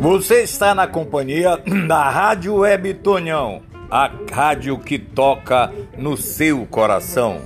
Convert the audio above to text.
Você está na companhia da Rádio Web Tonhão, a rádio que toca no seu coração.